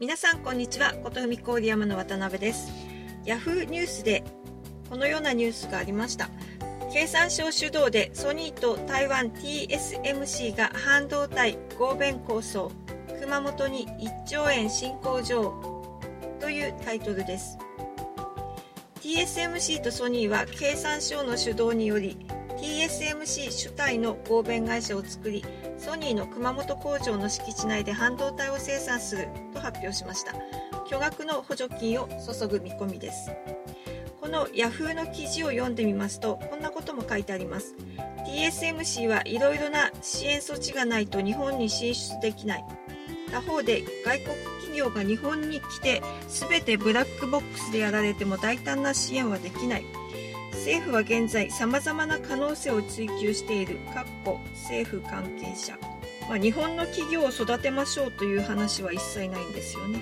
皆さんこんにちは。ことふみコーディアムの渡辺です。ヤフーニュースでこのようなニュースがありました。経産省主導でソニーと台湾 TSMC が半導体合弁構想熊本に1兆円新工場というタイトルです。TSMC とソニーは経産省の主導により TSMC 主体の合弁会社を作りソニーの熊本工場の敷地内で半導体を生産すると発表しました。巨額の補助金を注ぐ見込みです。この Yahoo の記事を読んでみますとこんなことも書いてあります。TSMC はいろいろな支援措置がないと日本に進出できない。他方で外国企業が日本に来て全てブラックボックスでやられても大胆な支援はできない。政府は現在さまざまな可能性を追求している政府関係者、まあ、日本の企業を育てましょうという話は一切ないんですよね。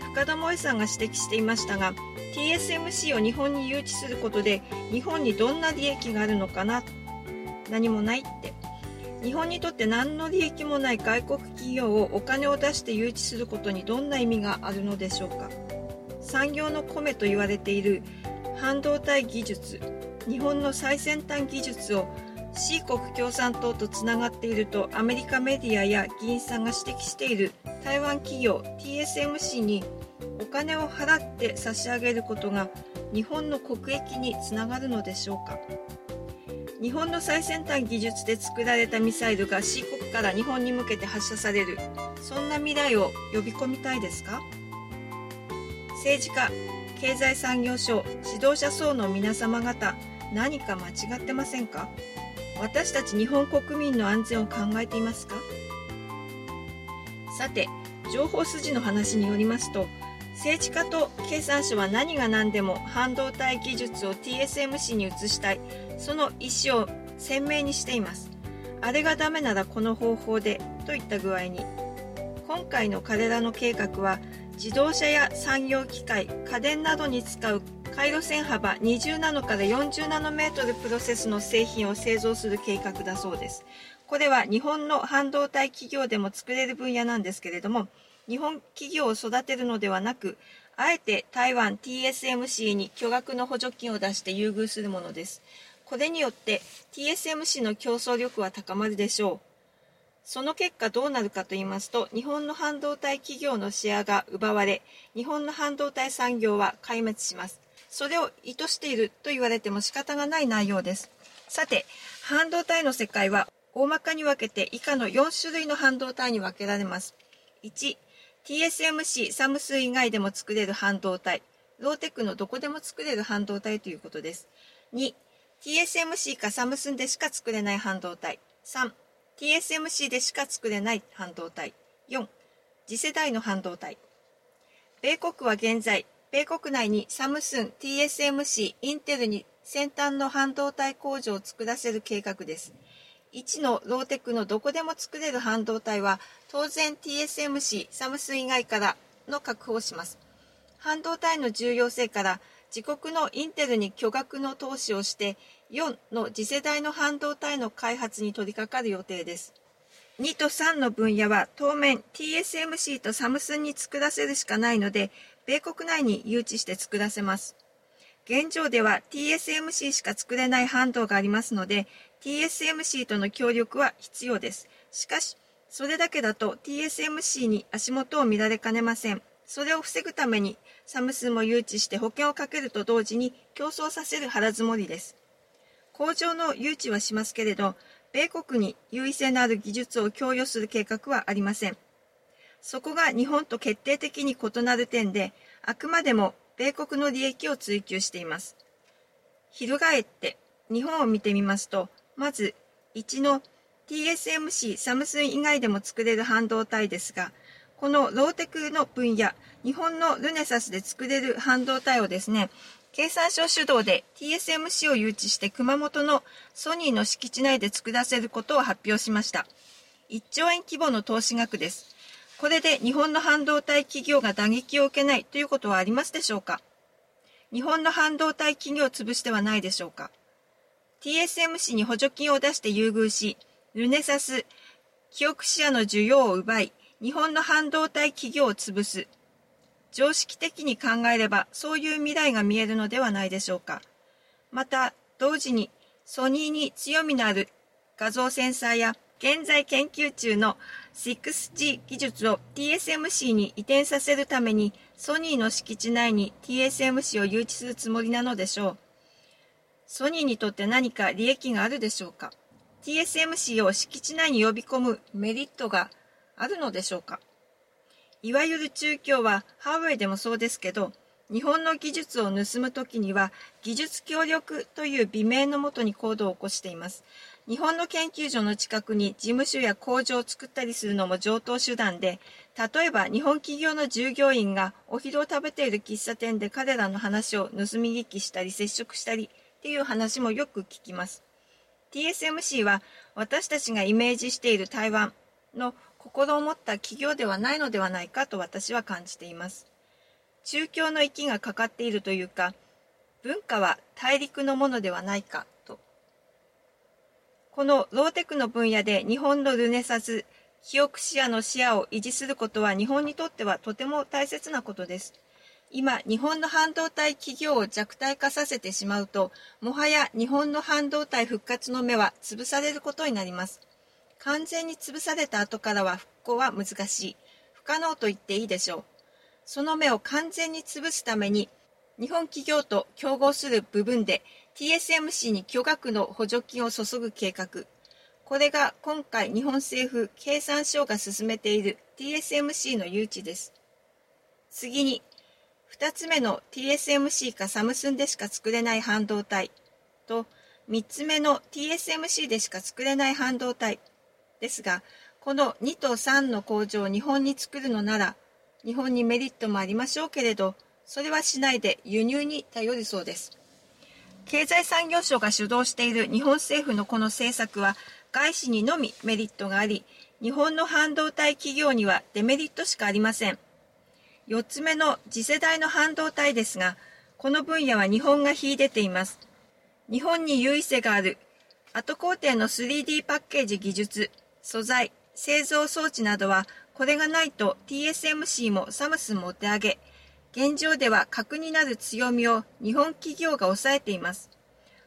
深田萌さんが指摘していましたが TSMC を日本に誘致することで日本にどんな利益があるのかな？何もないって。日本にとって何の利益もない外国企業をお金を出して誘致することにどんな意味があるのでしょうか。産業の米と言われている半導体技術日本の最先端技術を C 国共産党とつながっているとアメリカメディアや議員さんが指摘している台湾企業 TSMC にお金を払って差し上げることが日本の国益につながるのでしょうか。日本の最先端技術で作られたミサイルが C 国から日本に向けて発射される。そんな未来を呼び込みたいですか？政治家経済産業省指導者層の皆様方何か間違ってませんか？私たち日本国民の安全を考えていますか？さて情報筋の話によりますと政治家と経産省は何が何でも半導体技術を TSMC に移したい。その意思を鮮明にしています。あれがダメならこの方法でといった具合に。今回の彼らの計画は自動車や産業機械家電などに使う回路線幅20ナノから40ナノメートルプロセスの製品を製造する計画だそうです。これは日本の半導体企業でも作れる分野なんですけれども、日本企業を育てるのではなく、あえて台湾 TSMC に巨額の補助金を出して優遇するものです。これによって TSMC の競争力は高まるでしょう。その結果どうなるかと言いますと、日本の半導体企業のシェアが奪われ、日本の半導体産業は壊滅します。それを意図していると言われても仕方がない内容です。さて、半導体の世界は大まかに分けて以下の4種類の半導体に分けられます。1、TSMC、サムスン以外でも作れる半導体。ローテックのどこでも作れる半導体ということです。2、TSMC かサムスンでしか作れない半導体。3、TSMC でしか作れない半導体。4、次世代の半導体。米国は現在、米国内にサムスン、TSMC、インテルに先端の半導体工場を作らせる計画です。1のローテックのどこでも作れる半導体は当然 TSMC、サムスン以外からの確保をします。半導体の重要性から自国のインテルに巨額の投資をして4の次世代の半導体の開発に取り掛かる予定です。2と3の分野は当面 TSMC とサムスンに作らせるしかないので、米国内に誘致して作らせます。現状では TSMC しか作れない半導がありますので、TSMC との協力は必要です。しかし、それだけだと TSMC に足元を見られかねません。それを防ぐためにサムスンも誘致して保険をかけると同時に競争させる腹積もりです。工場の誘致はしますけれど、米国に優位性のある技術を供与する計画はありません。そこが日本と決定的に異なる点で、あくまでも米国の利益を追求しています。翻って日本を見てみますと、まず1の TSMC、サムスン以外でも作れる半導体ですが、このローテクの分野、日本のルネサスで作れる半導体をですね、経産省主導で TSMC を誘致して熊本のソニーの敷地内で作らせることを発表しました。1兆円規模の投資額です。これで日本の半導体企業が打撃を受けないということはありますでしょうか？日本の半導体企業を潰してはないでしょうか ?TSMC に補助金を出して優遇し、ルネサス、キオクシアの需要を奪い、日本の半導体企業を潰す。常識的に考えればそういう未来が見えるのではないでしょうか？また、同時にソニーに強みのある画像センサーや現在研究中の 6G 技術を TSMC に移転させるためにソニーの敷地内に TSMC を誘致するつもりなのでしょう。ソニーにとって何か利益があるでしょうか ?TSMC を敷地内に呼び込むメリットがあるのでしょうかいわゆる中共はハーウェイでもそうですけど、日本の技術を盗むときには技術協力という美名のもとに行動を起こしています。日本の研究所の近くに事務所や工場を作ったりするのも上等手段で、例えば日本企業の従業員がお昼を食べている喫茶店で彼らの話を盗み聞きしたり接触したりっていう話もよく聞きます。TSMC は私たちがイメージしている台湾の心を持った企業ではないのではないかと私は感じています。中共の息がかかっているというか、文化は大陸のものではないかこのローテクの分野で日本のルネサス、記憶視野の視野を維持することは日本にとってはとても大切なことです。今、日本の半導体企業を弱体化させてしまうと、もはや日本の半導体復活の目は潰されることになります。完全に潰された後からは復興は難しい。不可能と言っていいでしょう。その目を完全に潰すために、日本企業と競合する部分で TSMC に巨額の補助金を注ぐ計画。これが今回日本政府経産省が進めている TSMC の誘致です。次に、2つ目の TSMC かサムスンでしか作れない半導体と、3つ目の TSMC でしか作れない半導体ですが、この2と3の工場を日本に作るのなら、日本にメリットもありましょうけれど、それはしないで輸入に頼るそうです。経済産業省が主導している日本政府のこの政策は外資にのみメリットがあり、日本の半導体企業にはデメリットしかありません。4つ目の次世代の半導体ですが、この分野は日本が秀でています。日本に優位性がある後工程の 3D パッケージ技術、素材、製造装置などはこれがないと TSMC もサムスンもお手上げ、現状では核になる強みを日本企業が抑えています。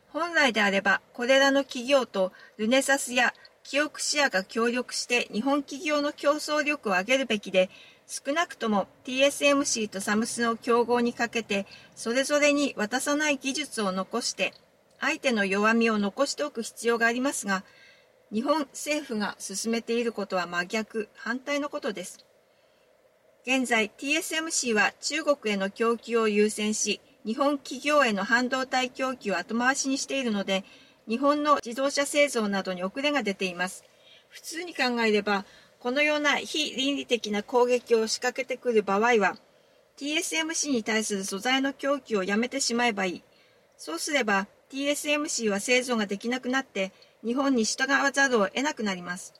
本来であれば、これらの企業とルネサスや記憶シアが協力して日本企業の競争力を上げるべきで、少なくとも TSMC とサムスンを競合にかけて、それぞれに渡さない技術を残して、相手の弱みを残しておく必要がありますが、日本政府が進めていることは真逆、反対のことです。現在 TSMC は中国への供給を優先し、日本企業への半導体供給を後回しにしているので、日本の自動車製造などに遅れが出ています。普通に考えれば、このような非倫理的な攻撃を仕掛けてくる場合は、TSMC に対する素材の供給をやめてしまえばいい。そうすれば、TSMC は製造ができなくなって、日本に従わざるを得なくなります。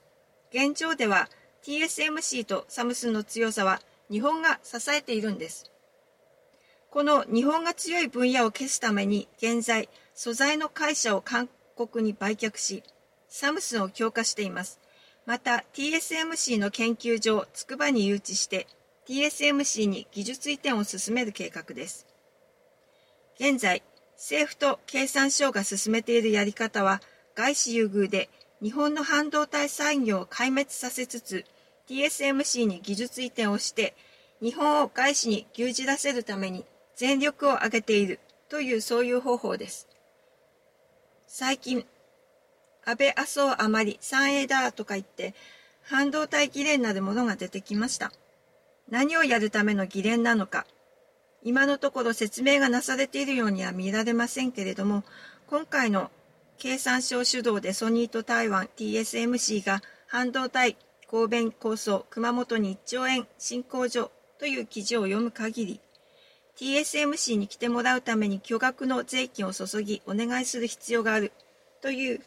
現状では、TSMC とサムスンの強さは日本が支えているんです。この日本が強い分野を消すために現在素材の会社を韓国に売却し、サムスンを強化しています。また TSMC の研究所を筑波に誘致して TSMC に技術移転を進める計画です。現在、政府と経産省が進めているやり方は外資優遇で日本の半導体産業を壊滅させつつ TSMC に技術移転をして、日本を外資に牛耳らせるために全力を挙げているというそういう方法です。最近、安倍麻生あまり三栄だとか言って、半導体議連なるものが出てきました。何をやるための議連なのか、今のところ説明がなされているようには見られませんけれども、今回の経産省主導でソニーと台湾 TSMC が半導体神戸構想熊本に1兆円新工場という記事を読む限り、TSMC に来てもらうために巨額の税金を注ぎお願いする必要があるという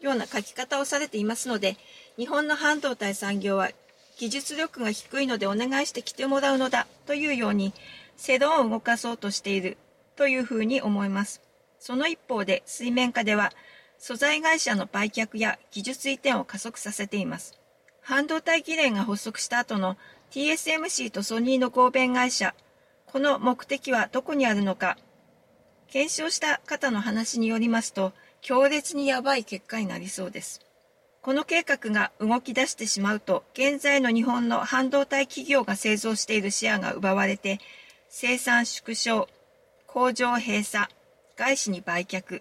ような書き方をされていますので、日本の半導体産業は技術力が低いのでお願いして来てもらうのだというように、世論を動かそうとしているというふうに思います。その一方で水面下では素材会社の売却や技術移転を加速させています。半導体議連が発足した後の TSMC とソニーの合弁会社、この目的はどこにあるのか。検証した方の話によりますと強烈にやばい結果になりそうです。この計画が動き出してしまうと現在の日本の半導体企業が製造しているシェアが奪われて生産縮小工場閉鎖外資に売却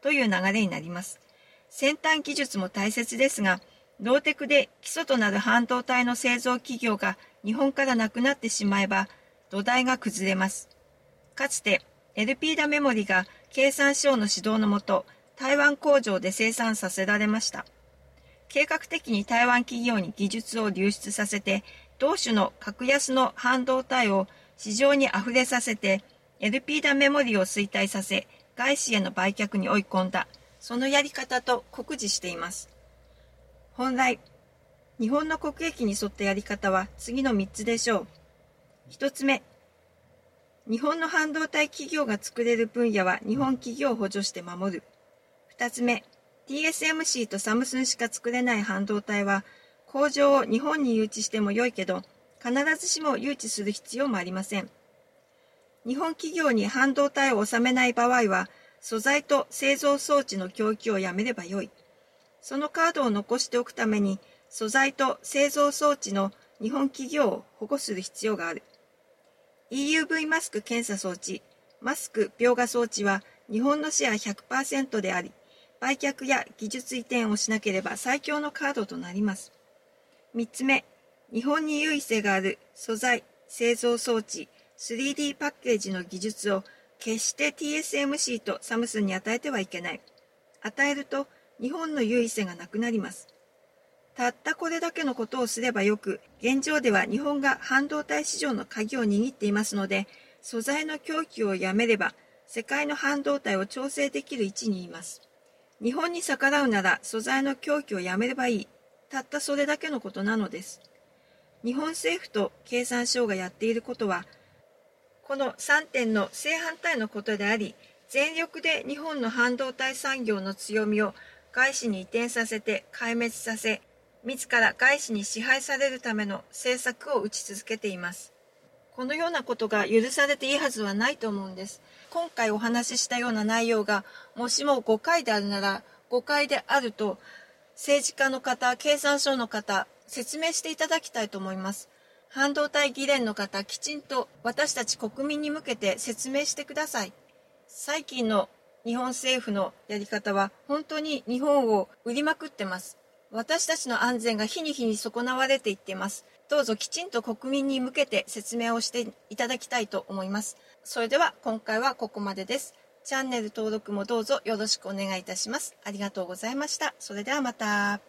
という流れになります。先端技術も大切ですがローテクで基礎となる半導体の製造企業が日本からなくなってしまえば土台が崩れます。かつて LP ダメモリが経産省の指導のもと台湾工場で生産させられました。計画的に台湾企業に技術を流出させて同種の格安の半導体を市場に溢れさせて LP ダメモリを衰退させ外資への売却に追い込んだそのやり方と酷似しています。本来、日本の国益に沿ったやり方は次の3つでしょう。1つ目、日本の半導体企業が作れる分野は日本企業を補助して守る。2つ目、TSMC とサムスンしか作れない半導体は工場を日本に誘致しても良いけど必ずしも誘致する必要もありません。日本企業に半導体を収めない場合は素材と製造装置の供給をやめればよい。そのカードを残しておくために素材と製造装置の日本企業を保護する必要がある。EUV マスク検査装置、マスク描画装置は日本のシェア100%であり、売却や技術移転をしなければ最強のカードとなります。3つ目、日本に優位性がある素材、製造装置、3D パッケージの技術を決して TSMC とサムスンに与えてはいけない。与えると日本の優位性がなくなります。たったこれだけのことをすればよく、現状では日本が半導体市場の鍵を握っていますので、素材の供給をやめれば、世界の半導体を調整できる位置にいます。日本に逆らうなら素材の供給をやめればいい。たったそれだけのことなのです。日本政府と経産省がやっていることは、この3点の正反対のことであり、全力で日本の半導体産業の強みを外資に移転させて壊滅させ、自ら外資に支配されるための政策を打ち続けています。このようなことが許されていいはずはないと思うんです。今回お話ししたような内容が、もしも誤解であるなら、誤解であると、政治家の方、経産省の方、説明していただきたいと思います。半導体議連の方、きちんと私たち国民に向けて説明してください。最近の日本政府のやり方は本当に日本を売りまくってます。私たちの安全が日に日に損なわれていっています。どうぞきちんと国民に向けて説明をしていただきたいと思います。それでは今回はここまでです。チャンネル登録もどうぞよろしくお願いいたします。ありがとうございました。それではまた。